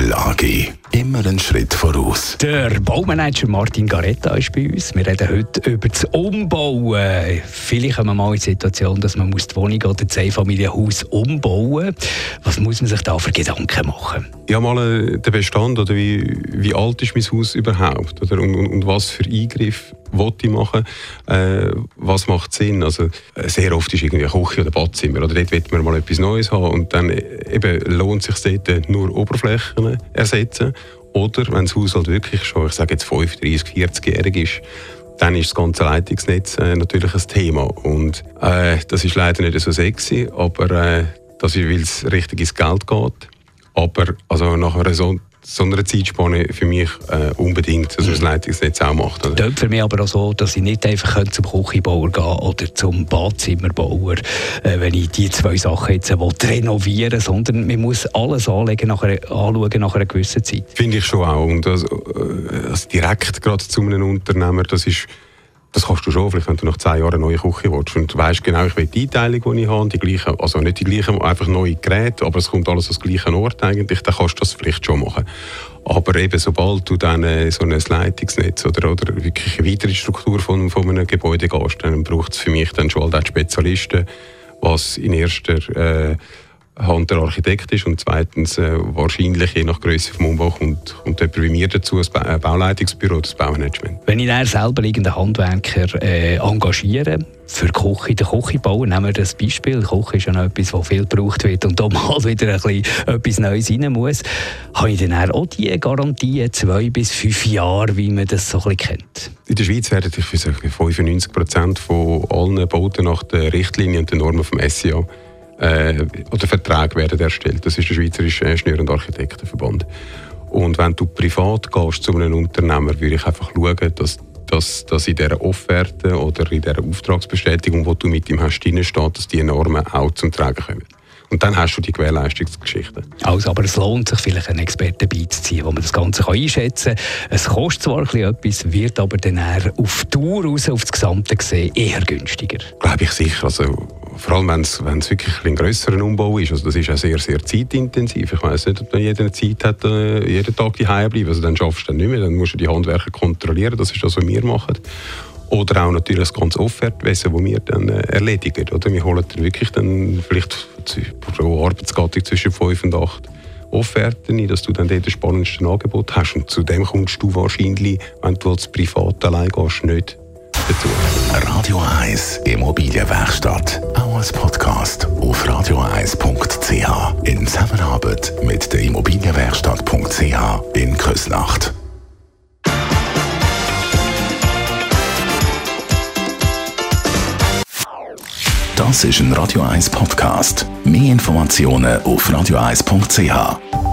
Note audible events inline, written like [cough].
Göbel AG. Immer einen Schritt voraus. Der Baumanager Martin Garetta ist bei uns. Wir reden heute über das Umbauen. Vielleicht kommen wir mal in die Situation, dass man die Wohnung oder das Einfamilienhaus umbauen muss. Was muss man sich da für Gedanken machen? Ja, mal äh, den Bestand oder wie, wie alt ist mein Haus überhaupt oder und, und, und was für Eingriff wollte ich machen, äh, was macht Sinn. Also äh, sehr oft ist irgendwie eine Küche oder Badzimmer oder dort will man mal etwas Neues haben und dann äh, eben lohnt es sich dort nur Oberflächen ersetzen oder wenn das Haus halt wirklich schon, ich sage jetzt 35, 40-jährig ist, dann ist das ganze Leitungsnetz äh, natürlich ein Thema. Und äh, das ist leider nicht so sexy, aber äh, das ist, weil es richtig ins Geld geht. Aber also nach einer so einer Zeitspanne für mich äh, unbedingt, dass das Leitungsnetz auch macht. Oder? Das für mich aber auch so, dass ich nicht einfach zum Küchenbauer gehen oder zum Badzimmerbauer, äh, wenn ich die zwei Sachen jetzt will, renovieren sondern man muss alles anlegen nach einer, anschauen nach einer gewissen Zeit. Finde ich schon auch. Und das, äh, also direkt gerade zu einem Unternehmer, das ist das kannst du schon, vielleicht wenn du nach zehn Jahren eine neue Küche willst. Und du weißt genau, ich will die Einteilung, die ich habe, die gleiche, also nicht die gleichen, einfach neue Geräte, aber es kommt alles aus dem gleichen Ort eigentlich, dann kannst du das vielleicht schon machen. Aber eben, sobald du dann äh, so ein Leitungsnetz oder, oder wirklich eine weitere Struktur von, von einem Gebäude gehst, dann braucht es für mich dann schon all die Spezialisten, was in erster äh, Hand der Architekt ist und zweitens äh, wahrscheinlich je nach Größe vom Umbau kommt, kommt jemand wie mir dazu, das ba äh, Bauleitungsbüro, das Baumanagement. Wenn ich dann selber irgendeinen Handwerker äh, engagiere, für die Küche, den Küchenbau, nehmen wir das Beispiel, die Küche ist ja noch etwas, das viel gebraucht wird und da [laughs] mal wieder ein bisschen etwas Neues rein muss, habe ich dann auch die Garantie, zwei bis fünf Jahre, wie man das so ein bisschen kennt? In der Schweiz werden ich für 95 Prozent von allen Bauten nach den Richtlinien und den Normen vom SIA äh, oder Verträge werden erstellt. Das ist der Schweizerische Ingenieur- und Architektenverband. Und wenn du privat gehst zu einem Unternehmer, würde ich einfach schauen, dass, dass, dass in dieser Offerte oder in dieser Auftragsbestätigung, die du mit ihm hast, steht, dass die Normen auch zum Tragen kommen. Und dann hast du die Gewährleistungsgeschichte. Also, aber es lohnt sich vielleicht, einen Experten beizuziehen, wo man das Ganze kann einschätzen kann. Es kostet zwar etwas, wird aber dann auf Tour raus, auf das Gesamte gesehen, eher günstiger. Glaube ich sicher. Also, vor allem, wenn es, wirklich ein grösserer Umbau ist. Also das ist auch sehr, sehr zeitintensiv. Ich weiß nicht, ob man jeder Zeit hat, äh, jeden Tag daheim bleiben. Also dann schaffst du nicht mehr. Dann musst du die Handwerker kontrollieren. Das ist das, was wir machen. Oder auch natürlich das ganze Offertwesen, das wir dann äh, erledigen. Oder? Wir holen dann wirklich dann vielleicht pro Arbeitsgattung zwischen 5 und 8 Offerten dass du dann dort das spannendste Angebot hast. Und zu dem kommst du wahrscheinlich, wenn du als Privat allein gehst, nicht dazu. Radio 1 Immobilienwerkstatt. Auch als Podcast auf radio1.ch. In Zusammenarbeit mit der Immobilienwerkstatt.ch in Küsnacht. Das ist ein Radio 1 Podcast. Mehr Informationen auf radio1.ch.